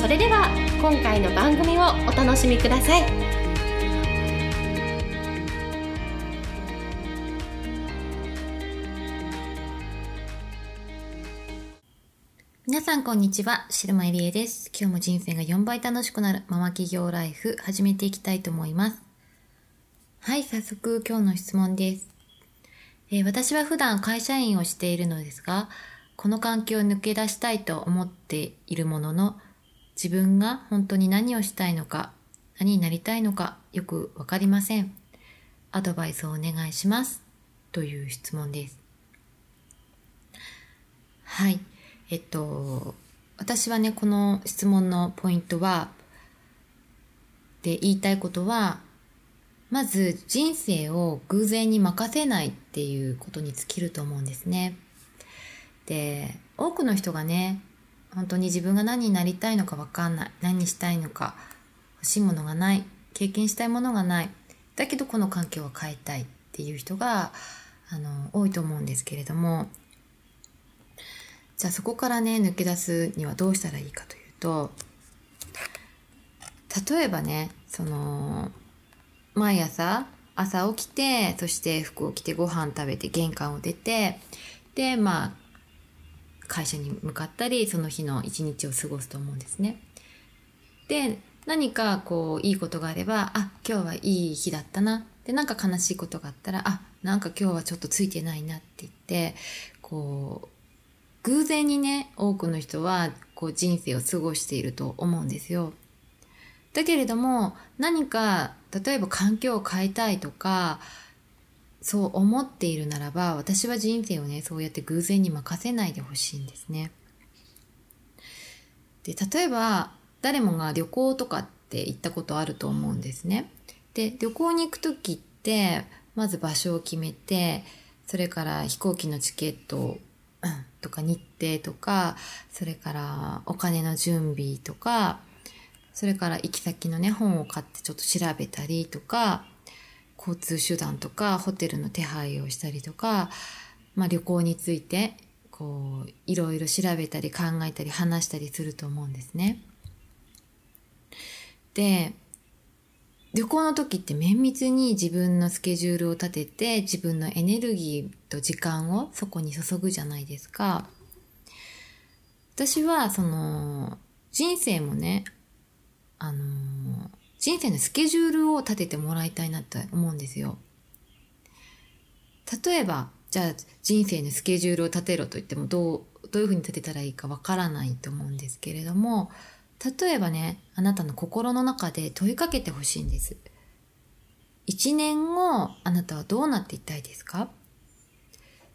それでは今回の番組をお楽しみください皆さんこんにちは、白間入江です。今日も人生が4倍楽しくなるママ企業ライフ始めていきたいと思います。はい、早速今日の質問です。えー、私は普段会社員をしているのですが、この環境を抜け出したいと思っているものの、自分が本当に何をしたいのか、何になりたいのかよくわかりません。アドバイスをお願いします。という質問です。はい。えっと、私はね、この質問のポイントは、で言いたいことは、まず人生を偶然に任せないっていうことに尽きると思うんですね。で、多くの人がね、本当に自分が何になりたいのかわかんない。何したいのか。欲しいものがない。経験したいものがない。だけどこの環境を変えたいっていう人が、あの、多いと思うんですけれども、じゃあそこからね、抜け出すにはどうしたらいいかというと、例えばね、その、毎朝朝起きてそして服を着てご飯食べて玄関を出てでまあ会社に向かったりその日の一日を過ごすと思うんですね。で何かこういいことがあればあ今日はいい日だったなでなんか悲しいことがあったらあなんか今日はちょっとついてないなって言ってこう偶然にね多くの人はこう人生を過ごしていると思うんですよ。だけれども何か例えば環境を変えたいとかそう思っているならば私は人生をねそうやって偶然に任せないでほしいんですね。で例えば誰もが旅行とかって行ったことあると思うんですね。で旅行に行く時ってまず場所を決めてそれから飛行機のチケットとか日程とかそれからお金の準備とかそれから行き先のね、本を買ってちょっと調べたりとか、交通手段とか、ホテルの手配をしたりとか、まあ旅行について、こう、いろいろ調べたり考えたり話したりすると思うんですね。で、旅行の時って綿密に自分のスケジュールを立てて自分のエネルギーと時間をそこに注ぐじゃないですか。私はその人生もねあの、人生のスケジュールを立ててもらいたいなと思うんですよ。例えば、じゃあ人生のスケジュールを立てろと言ってもどう、どういうふうに立てたらいいかわからないと思うんですけれども、例えばね、あなたの心の中で問いかけてほしいんです。一年後、あなたはどうなっていたいですか？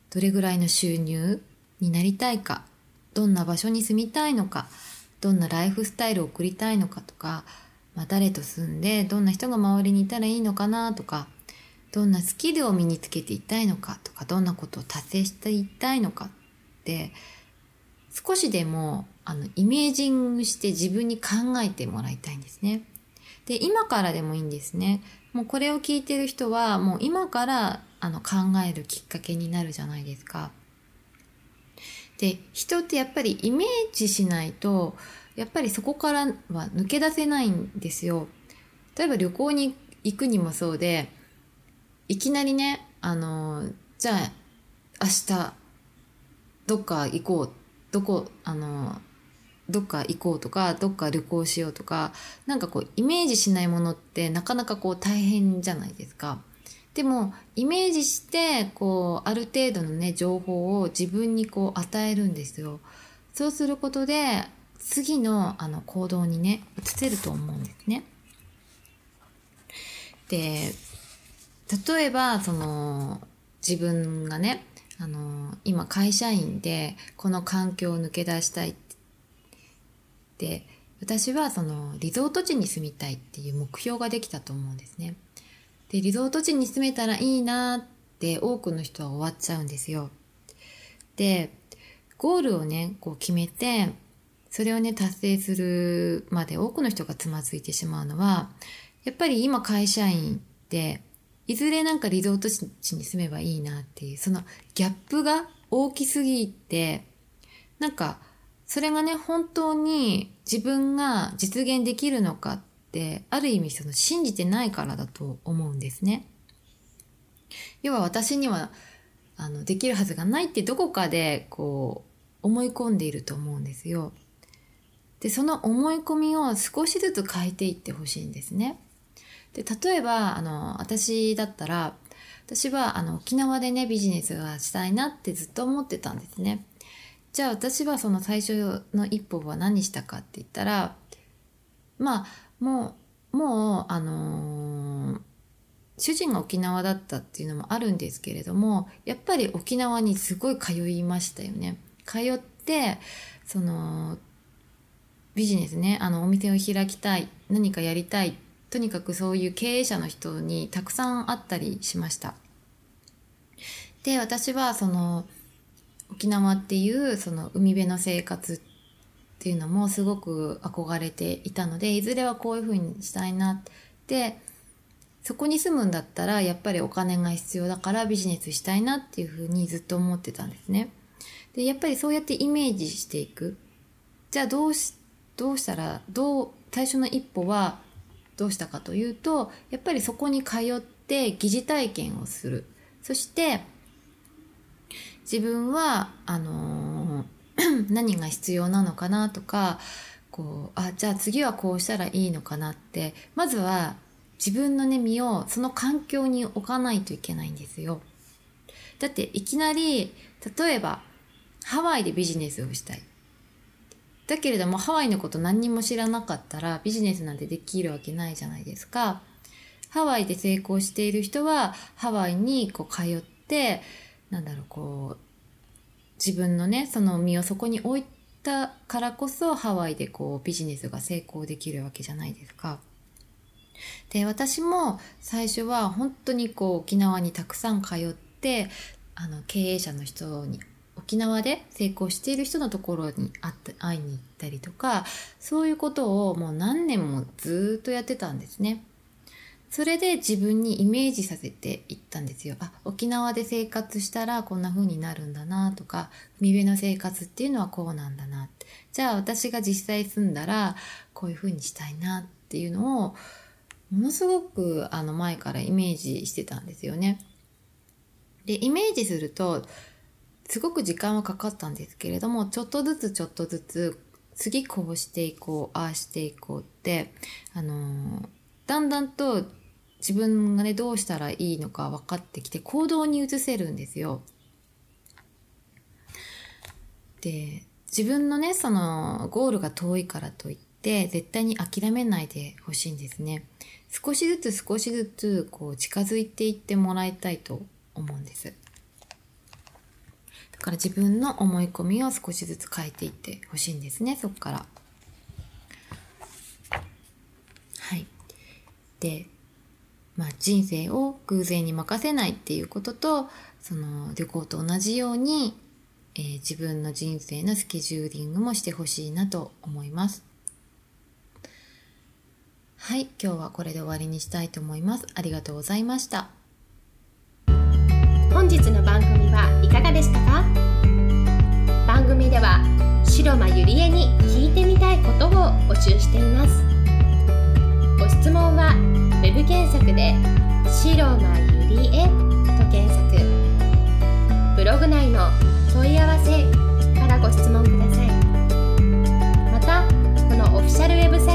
どれぐらいの収入になりたいか？どんな場所に住みたいのか？どんなライフスタイルを送りたいのかとか、まあ、誰と住んでどんな人が周りにいたらいいのかなとかどんなスキルを身につけていたいのかとかどんなことを達成していたいのかって少しでもあのイメージングして自分に考えてもらいたいんですね。で今からでもいいんですね。もうこれを聞いてる人はもう今からあの考えるきっかけになるじゃないですか。で人ってやっぱりイメージしないとやっぱりそこからは抜け出せないんですよ。例えば旅行に行くにもそうでいきなりねあのじゃあ明日どっか行こうどこあのどっか行こうとかどっか旅行しようとかなんかこうイメージしないものってなかなかこう大変じゃないですか。でもイメージしてこうある程度のね情報を自分にこう与えるんですよ。そうすることで次のあの行動にね移せると思うんですね。で例えばその自分がねあの今会社員でこの環境を抜け出したいで私はそのリゾート地に住みたいっていう目標ができたと思うんですね。でリゾート地に住めたらいいなって多くの人は終わっちゃうんですよ。でゴールをねこう決めてそれをね達成するまで多くの人がつまずいてしまうのはやっぱり今会社員っていずれなんかリゾート地に住めばいいなっていうそのギャップが大きすぎてなんかそれがね本当に自分が実現できるのかってある意味その信じてないからだと思うんですね。要は私にはあのできるはずがないってどこかでこう思い込んでいると思うんですよ。でその思い込みを少しずつ変えていってほしいんですね。で例えばあの私だったら私はあの沖縄でねビジネスがしたいなってずっと思ってたんですね。じゃあ私はその最初の一歩は何したかって言ったらまあもうもうあのー、主人が沖縄だったっていうのもあるんですけれどもやっぱり沖縄にすごい通いましたよね。通ってそのビジネスねあのお店を開きたい何かやりたいとにかくそういう経営者の人にたくさん会ったりしました。で私はその沖縄っていうその海辺の生活っていうのもすごく憧れていたのでいずれはこういうふうにしたいなってそこに住むんだったらやっぱりお金が必要だからビジネスしたいなっていうふうにずっと思ってたんですね。でやっぱりそうやってイメージしていくじゃあどうしてどうしたらどう最初の一歩はどうしたかというとやっぱりそこに通って疑似体験をする。そして自分はあのー、何が必要なのかなとかこうあじゃあ次はこうしたらいいのかなって。まずは自分のね身をその環境に置かないといけないんですよ。だっていきなり例えばハワイでビジネスをしたい。だけれどもハワイのこと何にも知らなかったらビジネスなんてできるわけないじゃないですか。ハワイで成功している人はハワイにこう通ってなんだろうこう自分のねその身をそこに置いたからこそハワイでこうビジネスが成功できるわけじゃないですか。で私も最初は本当にこう沖縄にたくさん通ってあの経営者の人に沖縄で成功している人のところに会いに行ったりとかそういうことをもう何年もずっとやってたんですね。それで自分にイメージさせていったんですよ。あ、沖縄で生活したらこんな風になるんだなとか、海辺の生活っていうのはこうなんだなって。じゃあ私が実際住んだらこういう風にしたいなっていうのをものすごくあの前からイメージしてたんですよね。で、イメージするとすごく時間はかかったんですけれどもちょっとずつちょっとずつ次こうしていこうああしていこうってあのー、だんだんと自分がねどうしたらいいのか分かってきて行動に移せるんですよ。で自分のねそのゴールが遠いからといって絶対に諦めないでほしいんですね。少しずつ少しずつこう近づいていってもらいたいと思うんです。から自分の思い込みを少しずつ変えていってほしいんですねそこから。はいでまあ人生を偶然に任せないっていうこととその旅行と同じように、えー、自分の人生のスケジューリングもしてほしいなと思います。はい、今日はこれで終わりにしたいと思います。ありがとうございました。本日の番組はいかがでしたか？番組では白間ゆりえに聞いてみたいことを募集しています。ご質問は web 検索で「白間ゆりえ」と検索。ブログ内の問い合わせからご質問ください。またこのオフィシャルウェブサイト